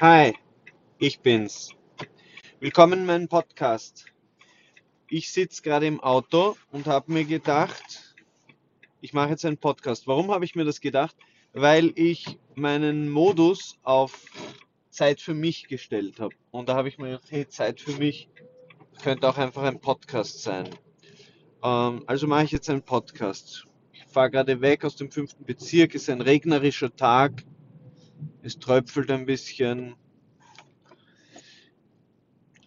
Hi, ich bin's. Willkommen in meinem Podcast. Ich sitze gerade im Auto und habe mir gedacht, ich mache jetzt einen Podcast. Warum habe ich mir das gedacht? Weil ich meinen Modus auf Zeit für mich gestellt habe. Und da habe ich mir gedacht, hey, Zeit für mich könnte auch einfach ein Podcast sein. Ähm, also mache ich jetzt einen Podcast. Ich fahre gerade weg aus dem fünften Bezirk, ist ein regnerischer Tag. Es tröpfelt ein bisschen.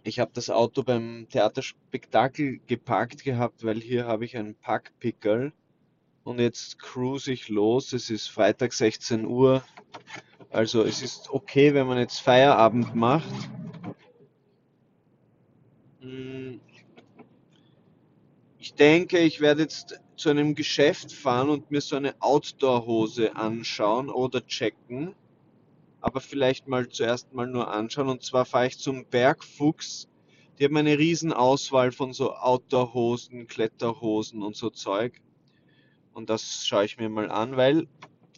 Ich habe das Auto beim Theaterspektakel geparkt gehabt, weil hier habe ich einen Parkpickel. Und jetzt cruise ich los. Es ist Freitag 16 Uhr. Also es ist okay, wenn man jetzt Feierabend macht. Hm, Ich denke, ich werde jetzt zu einem Geschäft fahren und mir so eine Outdoor-Hose anschauen oder checken. Aber vielleicht mal zuerst mal nur anschauen. Und zwar fahre ich zum Bergfuchs. Die haben eine riesen Auswahl von so Outdoor-Hosen, Kletterhosen und so Zeug. Und das schaue ich mir mal an, weil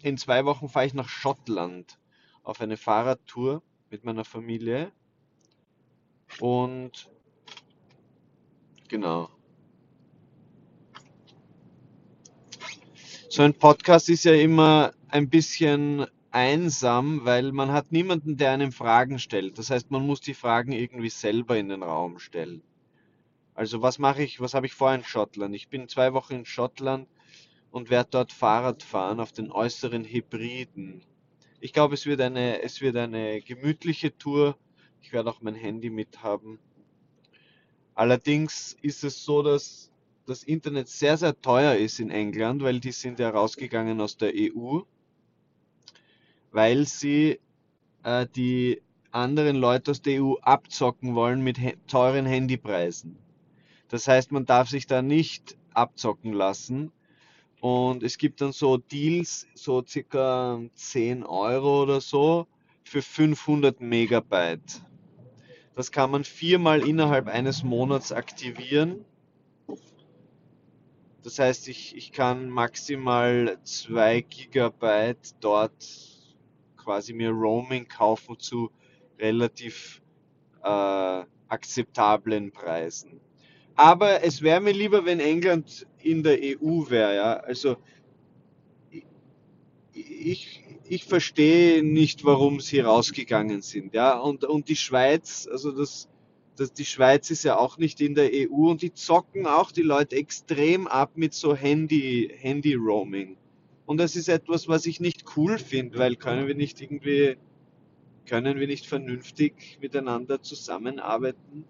in zwei Wochen fahre ich nach Schottland auf eine Fahrradtour mit meiner Familie. Und genau. So ein Podcast ist ja immer ein bisschen einsam, weil man hat niemanden, der einem Fragen stellt. Das heißt, man muss die Fragen irgendwie selber in den Raum stellen. Also was mache ich, was habe ich vor in Schottland? Ich bin zwei Wochen in Schottland und werde dort Fahrrad fahren auf den äußeren Hebriden. Ich glaube, es wird eine, es wird eine gemütliche Tour. Ich werde auch mein Handy mithaben. Allerdings ist es so, dass das Internet sehr, sehr teuer ist in England, weil die sind ja rausgegangen aus der EU, weil sie äh, die anderen Leute aus der EU abzocken wollen mit teuren Handypreisen. Das heißt, man darf sich da nicht abzocken lassen. Und es gibt dann so Deals, so circa 10 Euro oder so, für 500 Megabyte. Das kann man viermal innerhalb eines Monats aktivieren. Das heißt, ich, ich kann maximal 2 Gigabyte dort quasi mir Roaming kaufen zu relativ äh, akzeptablen Preisen. Aber es wäre mir lieber, wenn England in der EU wäre, ja. Also ich, ich verstehe nicht, warum sie rausgegangen sind, ja. Und, und die Schweiz, also das, das, die Schweiz ist ja auch nicht in der EU und die zocken auch die Leute extrem ab mit so Handy, Handy-Roaming. Und das ist etwas, was ich nicht cool finde, weil können wir nicht irgendwie, können wir nicht vernünftig miteinander zusammenarbeiten?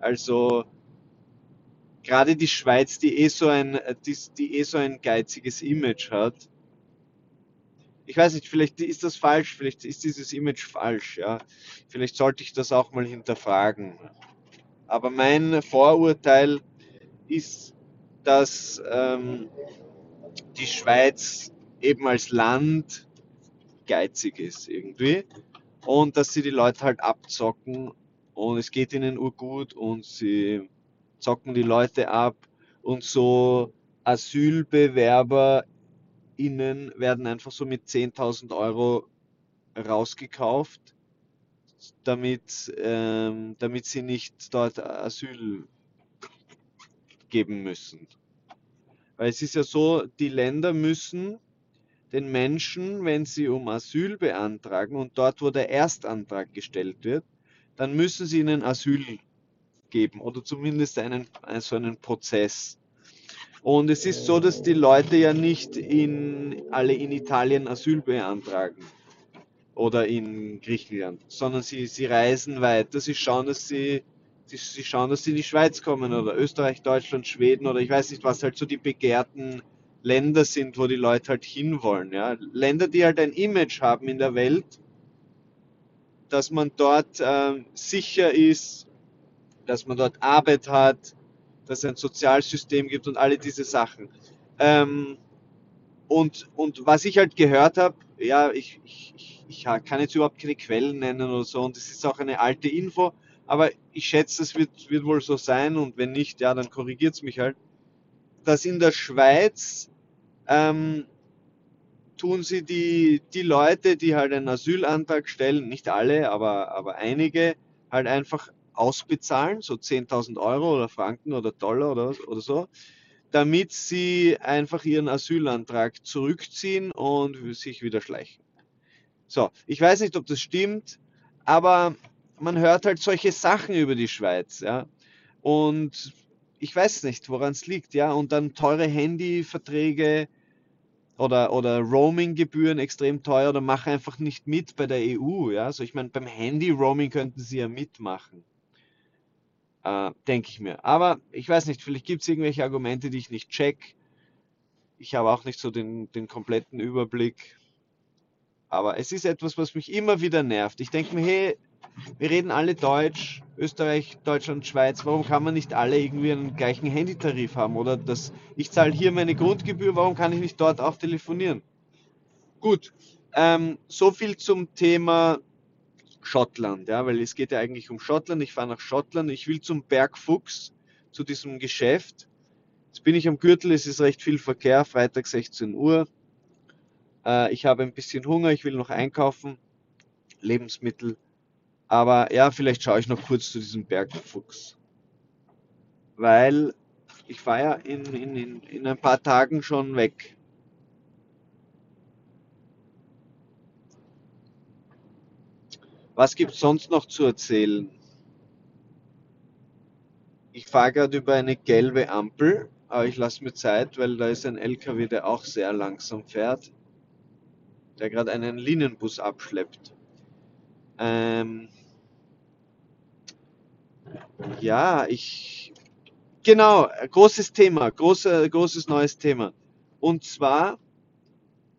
Also, gerade die Schweiz, die eh so ein, die, die eh so ein geiziges Image hat. Ich weiß nicht, vielleicht ist das falsch, vielleicht ist dieses Image falsch, ja. Vielleicht sollte ich das auch mal hinterfragen. Aber mein Vorurteil ist, dass ähm, die Schweiz eben als Land geizig ist irgendwie und dass sie die Leute halt abzocken und es geht ihnen urgut und sie zocken die Leute ab und so AsylbewerberInnen werden einfach so mit 10.000 Euro rausgekauft, damit, ähm, damit sie nicht dort Asyl geben müssen. Weil es ist ja so, die Länder müssen den Menschen, wenn sie um Asyl beantragen und dort, wo der Erstantrag gestellt wird, dann müssen sie ihnen Asyl geben oder zumindest einen, so einen Prozess. Und es ist so, dass die Leute ja nicht in, alle in Italien Asyl beantragen oder in Griechenland, sondern sie, sie reisen weiter, sie schauen, dass sie, sie, sie schauen, dass sie in die Schweiz kommen oder Österreich, Deutschland, Schweden oder ich weiß nicht, was halt so die begehrten Länder sind, wo die Leute halt hinwollen. Ja? Länder, die halt ein Image haben in der Welt, dass man dort ähm, sicher ist, dass man dort Arbeit hat, dass es ein Sozialsystem gibt und alle diese Sachen. Ähm, und, und was ich halt gehört habe, ja, ich, ich, ich, kann jetzt überhaupt keine Quellen nennen oder so und es ist auch eine alte Info, aber ich schätze, es wird, wird wohl so sein und wenn nicht, ja, dann korrigiert es mich halt, dass in der Schweiz ähm, tun sie die, die Leute, die halt einen Asylantrag stellen, nicht alle, aber, aber einige, halt einfach ausbezahlen, so 10.000 Euro oder Franken oder Dollar oder, oder so, damit sie einfach ihren Asylantrag zurückziehen und sich wieder schleichen. So, ich weiß nicht, ob das stimmt, aber man hört halt solche Sachen über die Schweiz, ja. Und ich weiß nicht, woran es liegt, ja. Und dann teure Handyverträge oder, oder Roaming-Gebühren extrem teuer oder machen einfach nicht mit bei der EU, ja. Also ich meine, beim Handy-Roaming könnten sie ja mitmachen. Äh, Denke ich mir. Aber ich weiß nicht, vielleicht gibt es irgendwelche Argumente, die ich nicht check. Ich habe auch nicht so den, den kompletten Überblick. Aber es ist etwas, was mich immer wieder nervt. Ich denke mir, hey, wir reden alle Deutsch, Österreich, Deutschland, Schweiz. Warum kann man nicht alle irgendwie einen gleichen Handytarif haben? Oder das, ich zahle hier meine Grundgebühr, warum kann ich nicht dort auch telefonieren? Gut, ähm, so viel zum Thema Schottland, ja, weil es geht ja eigentlich um Schottland. Ich fahre nach Schottland. Ich will zum Bergfuchs, zu diesem Geschäft. Jetzt bin ich am Gürtel, es ist recht viel Verkehr, Freitag 16 Uhr. Äh, ich habe ein bisschen Hunger, ich will noch einkaufen, Lebensmittel. Aber ja, vielleicht schaue ich noch kurz zu diesem Bergfuchs. Weil ich fahre ja in, in, in, in ein paar Tagen schon weg. Was gibt es sonst noch zu erzählen? Ich fahre gerade über eine gelbe Ampel, aber ich lasse mir Zeit, weil da ist ein LKW, der auch sehr langsam fährt, der gerade einen Linienbus abschleppt. Ähm, ja, ich. Genau, großes Thema, große, großes neues Thema. Und zwar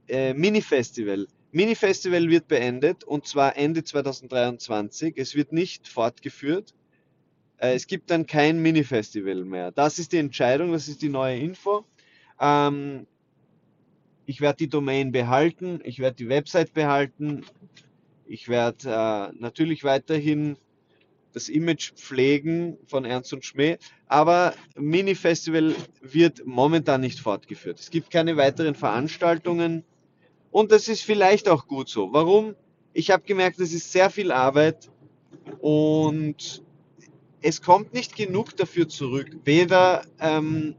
äh, Mini-Festival. Mini-Festival wird beendet und zwar Ende 2023. Es wird nicht fortgeführt. Äh, es gibt dann kein Mini-Festival mehr. Das ist die Entscheidung, das ist die neue Info. Ähm, ich werde die Domain behalten, ich werde die Website behalten, ich werde äh, natürlich weiterhin das Image pflegen von Ernst und Schmäh, aber Mini-Festival wird momentan nicht fortgeführt. Es gibt keine weiteren Veranstaltungen und das ist vielleicht auch gut so. Warum? Ich habe gemerkt, es ist sehr viel Arbeit und es kommt nicht genug dafür zurück. Weder ähm,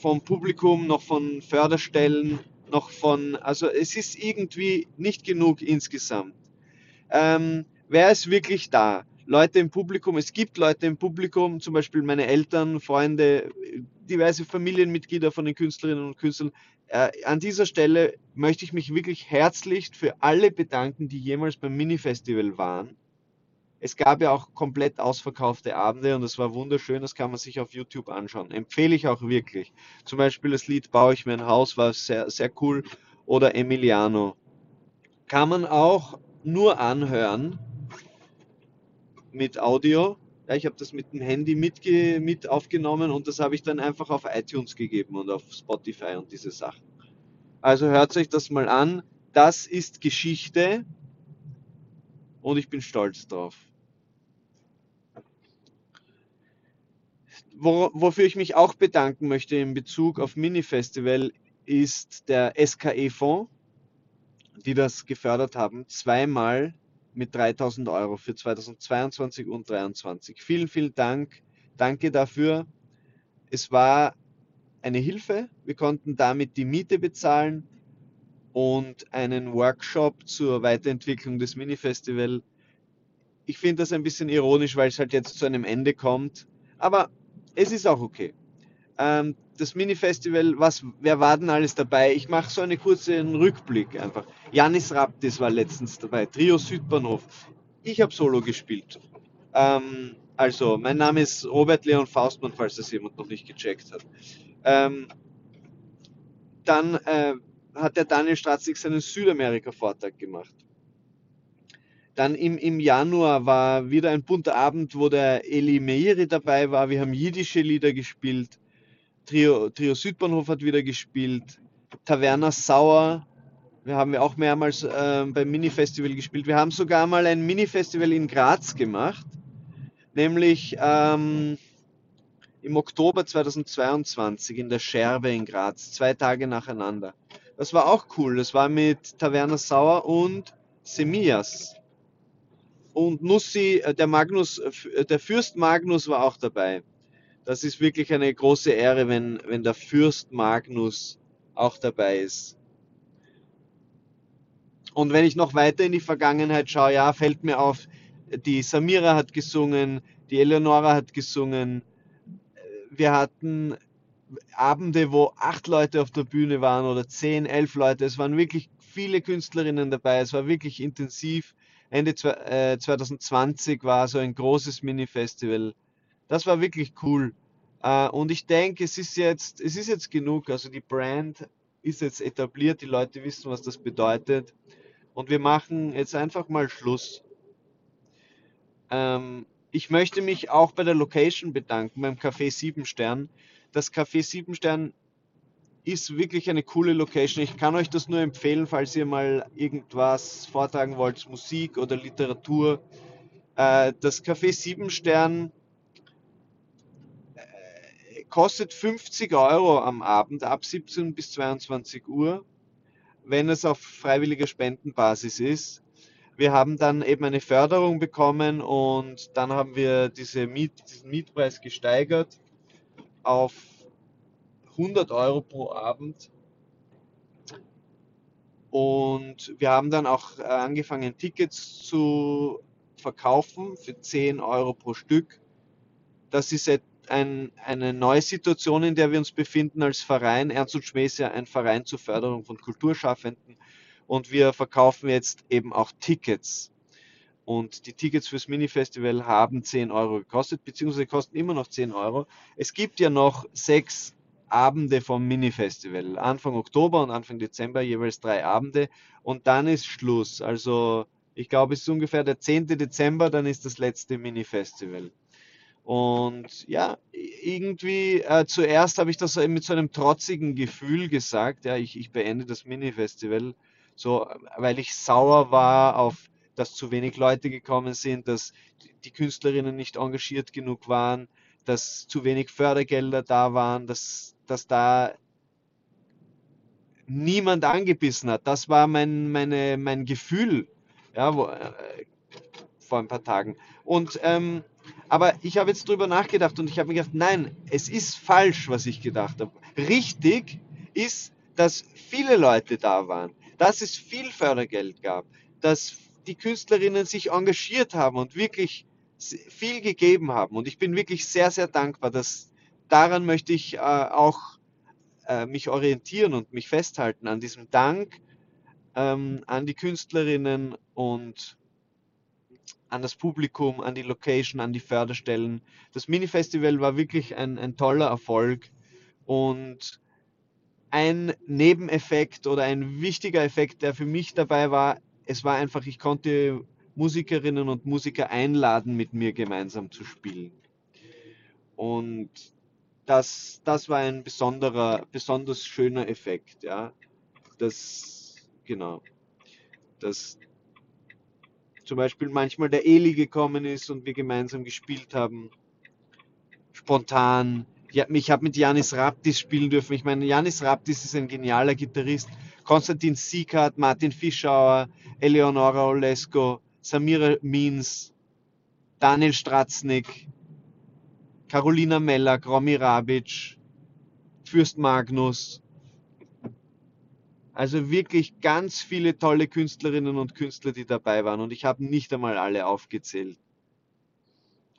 vom Publikum noch von Förderstellen noch von, also es ist irgendwie nicht genug insgesamt. Ähm, wer ist wirklich da? Leute im Publikum, es gibt Leute im Publikum, zum Beispiel meine Eltern, Freunde, diverse Familienmitglieder von den Künstlerinnen und Künstlern. Äh, an dieser Stelle möchte ich mich wirklich herzlich für alle bedanken, die jemals beim Mini-Festival waren. Es gab ja auch komplett ausverkaufte Abende und es war wunderschön, das kann man sich auf YouTube anschauen. Empfehle ich auch wirklich. Zum Beispiel das Lied Baue ich mir ein Haus war sehr, sehr cool oder Emiliano. Kann man auch nur anhören mit Audio. Ja, ich habe das mit dem Handy mitge mit aufgenommen und das habe ich dann einfach auf iTunes gegeben und auf Spotify und diese Sachen. Also hört euch das mal an. Das ist Geschichte und ich bin stolz drauf. Wo, wofür ich mich auch bedanken möchte in Bezug auf Mini-Festival ist der SKE-Fonds, die das gefördert haben, zweimal mit 3000 Euro für 2022 und 2023. Vielen, vielen Dank. Danke dafür. Es war eine Hilfe. Wir konnten damit die Miete bezahlen und einen Workshop zur Weiterentwicklung des Mini-Festival. Ich finde das ein bisschen ironisch, weil es halt jetzt zu einem Ende kommt. Aber es ist auch okay. Ähm, das Mini-Festival, was, wer war denn alles dabei? Ich mache so einen kurzen Rückblick einfach. Janis Raptis war letztens dabei, Trio Südbahnhof. Ich habe Solo gespielt. Ähm, also, mein Name ist Robert Leon Faustmann, falls das jemand noch nicht gecheckt hat. Ähm, dann äh, hat der Daniel Stratzig seinen Südamerika-Vortrag gemacht. Dann im, im Januar war wieder ein bunter Abend, wo der Eli Meiri dabei war. Wir haben jiddische Lieder gespielt. Trio, Trio Südbahnhof hat wieder gespielt. Taverna Sauer. Wir haben ja auch mehrmals äh, beim Mini-Festival gespielt. Wir haben sogar mal ein Mini-Festival in Graz gemacht. Nämlich ähm, im Oktober 2022 in der Scherbe in Graz. Zwei Tage nacheinander. Das war auch cool. Das war mit Taverna Sauer und Semillas. Und Nussi, äh, der Magnus, äh, der Fürst Magnus war auch dabei. Das ist wirklich eine große Ehre, wenn, wenn der Fürst Magnus auch dabei ist. Und wenn ich noch weiter in die Vergangenheit schaue, ja, fällt mir auf, die Samira hat gesungen, die Eleonora hat gesungen. Wir hatten Abende, wo acht Leute auf der Bühne waren oder zehn, elf Leute. Es waren wirklich viele Künstlerinnen dabei. Es war wirklich intensiv. Ende 2020 äh, war so ein großes Mini-Festival. Das war wirklich cool. Äh, und ich denke, es ist jetzt, es ist jetzt genug. Also die Brand ist jetzt etabliert. Die Leute wissen, was das bedeutet. Und wir machen jetzt einfach mal Schluss. Ähm, ich möchte mich auch bei der Location bedanken, beim Café Siebenstern. Das Café Siebenstern ist wirklich eine coole Location. Ich kann euch das nur empfehlen, falls ihr mal irgendwas vortragen wollt, Musik oder Literatur. Äh, das Café Siebenstern kostet 50 Euro am Abend ab 17 bis 22 Uhr, wenn es auf freiwilliger Spendenbasis ist wir haben dann eben eine Förderung bekommen und dann haben wir diese Miet, diesen Mietpreis gesteigert auf 100 Euro pro Abend. Und wir haben dann auch angefangen, Tickets zu verkaufen für 10 Euro pro Stück. Das ist ein, eine neue Situation, in der wir uns befinden als Verein. Ernst und Schmäh ist ja ein Verein zur Förderung von Kulturschaffenden und wir verkaufen jetzt eben auch Tickets. Und die Tickets fürs Mini-Festival haben 10 Euro gekostet, beziehungsweise kosten immer noch 10 Euro. Es gibt ja noch sechs Abende vom Mini-Festival. Anfang Oktober und Anfang Dezember jeweils drei Abende. Und dann ist Schluss. Also ich glaube, es ist ungefähr der 10. Dezember, dann ist das letzte Mini-Festival. Und ja, irgendwie äh, zuerst habe ich das mit so einem trotzigen Gefühl gesagt, ja, ich, ich beende das Mini-Festival so, weil ich sauer war auf, dass zu wenig Leute gekommen sind, dass die Künstlerinnen nicht engagiert genug waren, dass zu wenig Fördergelder da waren, dass, dass da niemand angebissen hat. Das war mein, meine, mein Gefühl ja, wo, äh, vor ein paar Tagen. Und, ähm, aber ich habe jetzt drüber nachgedacht und ich habe mir gedacht, nein, es ist falsch, was ich gedacht habe. Richtig ist, dass viele Leute da waren dass es viel Fördergeld gab, dass die Künstlerinnen sich engagiert haben und wirklich viel gegeben haben. Und ich bin wirklich sehr, sehr dankbar, dass daran möchte ich äh, auch äh, mich orientieren und mich festhalten an diesem Dank ähm, an die Künstlerinnen und an das Publikum, an die Location, an die Förderstellen. Das Mini-Festival war wirklich ein, ein toller Erfolg und ein Nebeneffekt oder ein wichtiger Effekt, der für mich dabei war, es war einfach, ich konnte Musikerinnen und Musiker einladen, mit mir gemeinsam zu spielen. Und das, das war ein besonderer, besonders schöner Effekt, ja. Das, genau. Dass zum Beispiel manchmal der Eli gekommen ist und wir gemeinsam gespielt haben. Spontan, ich habe mit Janis Raptis spielen dürfen. Ich meine, Janis Raptis ist ein genialer Gitarrist. Konstantin Siekert, Martin Fischauer, Eleonora Olesko, Samira Means, Daniel Stratznik, Carolina Mellak, Romy Rabic, Fürst Magnus. Also wirklich ganz viele tolle Künstlerinnen und Künstler, die dabei waren. Und ich habe nicht einmal alle aufgezählt.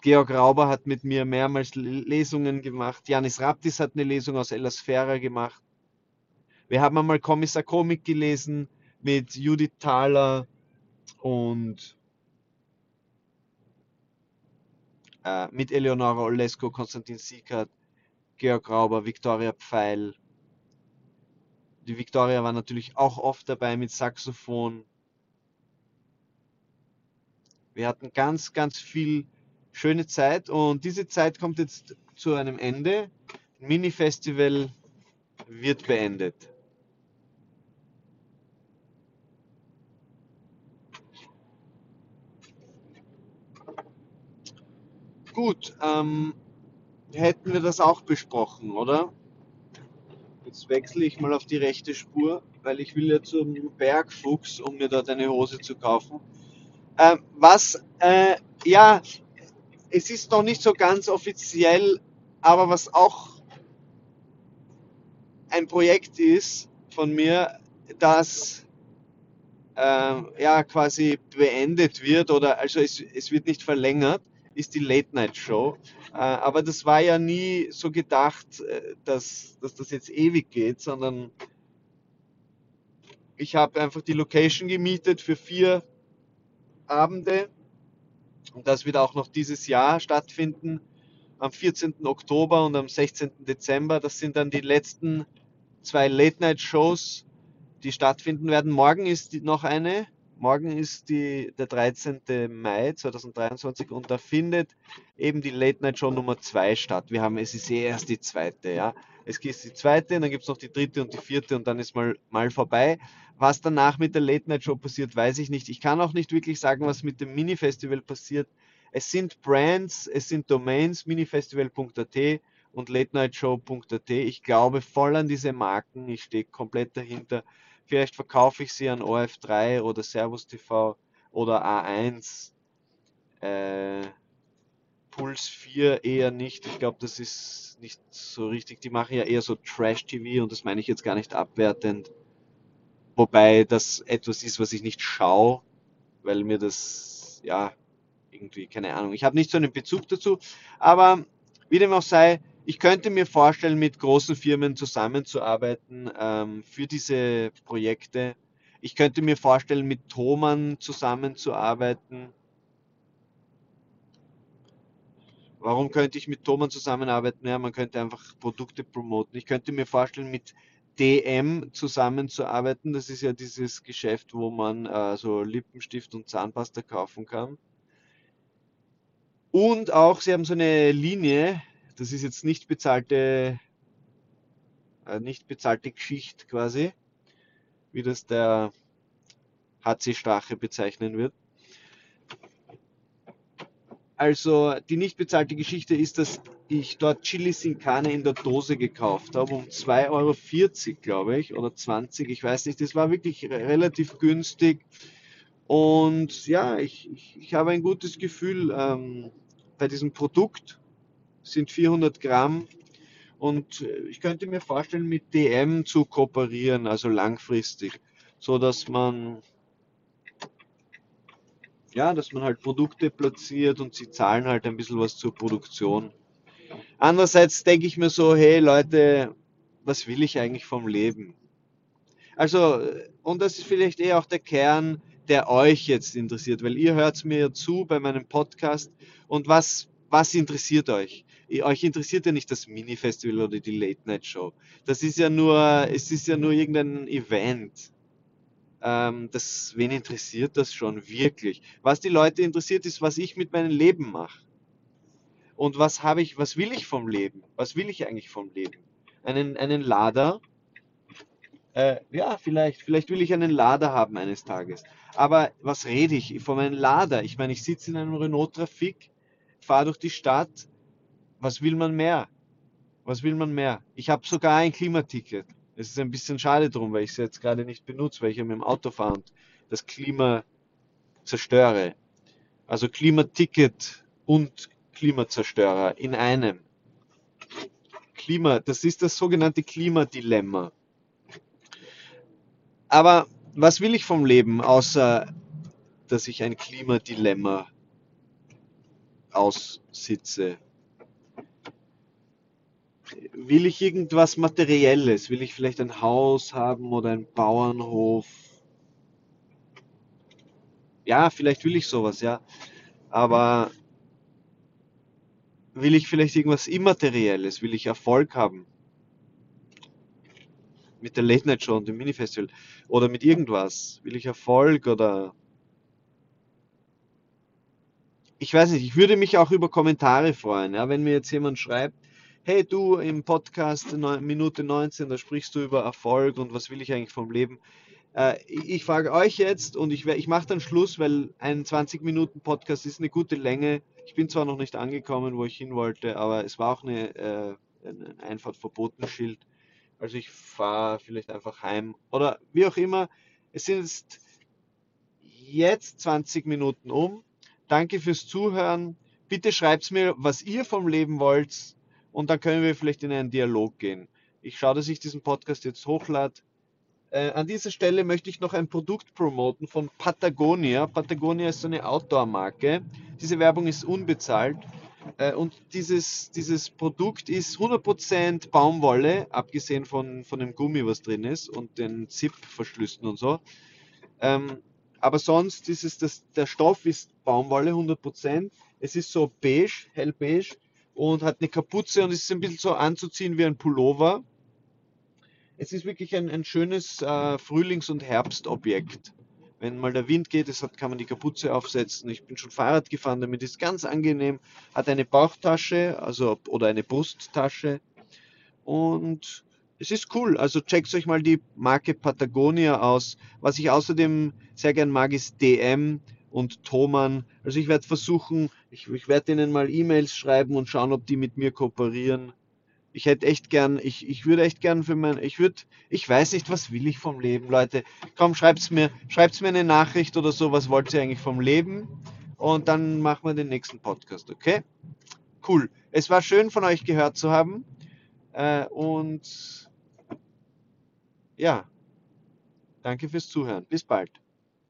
Georg Rauber hat mit mir mehrmals Lesungen gemacht. Janis Raptis hat eine Lesung aus Elasphera gemacht. Wir haben einmal Kommissar Komik gelesen mit Judith Thaler und äh, mit Eleonora Olesko, Konstantin Siekert, Georg Rauber, Viktoria Pfeil. Die Viktoria war natürlich auch oft dabei mit Saxophon. Wir hatten ganz, ganz viel schöne Zeit und diese Zeit kommt jetzt zu einem Ende. Mini-Festival wird beendet. Gut, ähm, hätten wir das auch besprochen, oder? Jetzt wechsle ich mal auf die rechte Spur. weil ich will ja zum Bergfuchs, um mir dort eine Hose zu kaufen. Ähm, was, äh, ja, es ist noch nicht so ganz offiziell, aber was auch ein Projekt ist von mir, das äh, ja quasi beendet wird oder also es, es wird nicht verlängert, ist die Late Night Show. Äh, aber das war ja nie so gedacht, äh, dass, dass das jetzt ewig geht, sondern ich habe einfach die Location gemietet für vier Abende und das wird auch noch dieses Jahr stattfinden, am 14. Oktober und am 16. Dezember. Das sind dann die letzten zwei Late-Night-Shows, die stattfinden werden. Morgen ist noch eine. Morgen ist die, der 13. Mai 2023 und da findet eben die Late Night Show Nummer 2 statt. Wir haben, es ist eh erst die zweite, ja. Es gibt die zweite, dann gibt es noch die dritte und die vierte und dann ist mal, mal vorbei. Was danach mit der Late Night Show passiert, weiß ich nicht. Ich kann auch nicht wirklich sagen, was mit dem Mini-Festival passiert. Es sind Brands, es sind Domains, minifestival.at und latenightshow.at. Ich glaube voll an diese Marken, ich stehe komplett dahinter. Vielleicht verkaufe ich sie an OF3 oder Servus TV oder A1. Äh, Puls 4 eher nicht. Ich glaube, das ist nicht so richtig. Die machen ja eher so Trash-TV und das meine ich jetzt gar nicht abwertend. Wobei das etwas ist, was ich nicht schaue, weil mir das, ja, irgendwie, keine Ahnung. Ich habe nicht so einen Bezug dazu. Aber wie dem auch sei, ich könnte mir vorstellen, mit großen Firmen zusammenzuarbeiten ähm, für diese Projekte. Ich könnte mir vorstellen, mit Thomann zusammenzuarbeiten. Warum könnte ich mit Thomann zusammenarbeiten? Ja, man könnte einfach Produkte promoten. Ich könnte mir vorstellen, mit DM zusammenzuarbeiten. Das ist ja dieses Geschäft, wo man äh, so Lippenstift und Zahnpasta kaufen kann. Und auch, sie haben so eine Linie, das ist jetzt nicht bezahlte, äh, nicht bezahlte Geschichte quasi, wie das der HC Strache bezeichnen wird. Also die nicht bezahlte Geschichte ist, dass ich dort Chili Sin Carne in der Dose gekauft habe, um 2,40 Euro, glaube ich, oder 20, ich weiß nicht. Das war wirklich relativ günstig. Und ja, ich, ich, ich habe ein gutes Gefühl ähm, bei diesem Produkt. Es sind 400 Gramm. Und ich könnte mir vorstellen, mit DM zu kooperieren, also langfristig, so dass man ja, dass man halt Produkte platziert und sie zahlen halt ein bisschen was zur Produktion. Andererseits denke ich mir so, hey Leute, was will ich eigentlich vom Leben? Also, und das ist vielleicht eher auch der Kern, der euch jetzt interessiert, weil ihr hört mir ja zu bei meinem Podcast und was, was interessiert euch? Euch interessiert ja nicht das Mini-Festival oder die Late-Night-Show. Das ist ja nur, es ist ja nur irgendein Event ähm, das, wen interessiert das schon wirklich? Was die Leute interessiert, ist, was ich mit meinem Leben mache. Und was habe ich, was will ich vom Leben? Was will ich eigentlich vom Leben? Einen, einen Lader? Äh, ja, vielleicht, vielleicht will ich einen Lader haben eines Tages. Aber was rede ich von einem Lader? Ich meine, ich sitze in einem Renault Trafik, fahre durch die Stadt. Was will man mehr? Was will man mehr? Ich habe sogar ein Klimaticket. Es ist ein bisschen schade drum, weil ich es jetzt gerade nicht benutze, weil ich ja mit dem Auto fahre und das Klima zerstöre. Also Klimaticket und Klimazerstörer in einem. Klima, das ist das sogenannte Klimadilemma. Aber was will ich vom Leben, außer dass ich ein Klimadilemma aussitze? Will ich irgendwas Materielles? Will ich vielleicht ein Haus haben oder einen Bauernhof? Ja, vielleicht will ich sowas, ja. Aber will ich vielleicht irgendwas Immaterielles? Will ich Erfolg haben? Mit der Late Night Show und dem Mini-Festival? Oder mit irgendwas? Will ich Erfolg oder... Ich weiß nicht, ich würde mich auch über Kommentare freuen, ja, wenn mir jetzt jemand schreibt, hey du im Podcast Minute 19, da sprichst du über Erfolg und was will ich eigentlich vom Leben. Äh, ich frage euch jetzt und ich, ich mache dann Schluss, weil ein 20 Minuten Podcast ist eine gute Länge. Ich bin zwar noch nicht angekommen, wo ich hin wollte, aber es war auch eine, äh, ein Einfahrtverbotenschild Also ich fahre vielleicht einfach heim oder wie auch immer. Es sind jetzt jetzt 20 Minuten um. Danke fürs Zuhören. Bitte schreibt mir, was ihr vom Leben wollt und dann können wir vielleicht in einen Dialog gehen. Ich schaue, dass ich diesen Podcast jetzt hochlade. Äh, an dieser Stelle möchte ich noch ein Produkt promoten von Patagonia. Patagonia ist so eine Outdoor-Marke. Diese Werbung ist unbezahlt. Äh, und dieses, dieses Produkt ist 100% Baumwolle, abgesehen von, von dem Gummi, was drin ist und den Zip-Verschlüssen und so. Ähm, aber sonst ist es das, der Stoff ist Baumwolle 100%. Es ist so beige, hellbeige und hat eine Kapuze und ist ein bisschen so anzuziehen wie ein Pullover. Es ist wirklich ein, ein schönes äh, Frühlings- und Herbstobjekt. Wenn mal der Wind geht, hat, kann man die Kapuze aufsetzen. Ich bin schon Fahrrad gefahren, damit ist ganz angenehm. Hat eine Bauchtasche, also oder eine Brusttasche. Und es ist cool. Also checkt euch mal die Marke Patagonia aus. Was ich außerdem sehr gern mag, ist DM und Thomann. Also ich werde versuchen, ich, ich werde denen mal E-Mails schreiben und schauen, ob die mit mir kooperieren. Ich hätte echt gern, ich, ich würde echt gern für mein, ich würde, ich weiß nicht, was will ich vom Leben, Leute. Komm, schreibt's mir, schreibt's mir eine Nachricht oder so, was wollt ihr eigentlich vom Leben? Und dann machen wir den nächsten Podcast, okay? Cool. Es war schön von euch gehört zu haben. Äh, und ja, danke fürs Zuhören. Bis bald.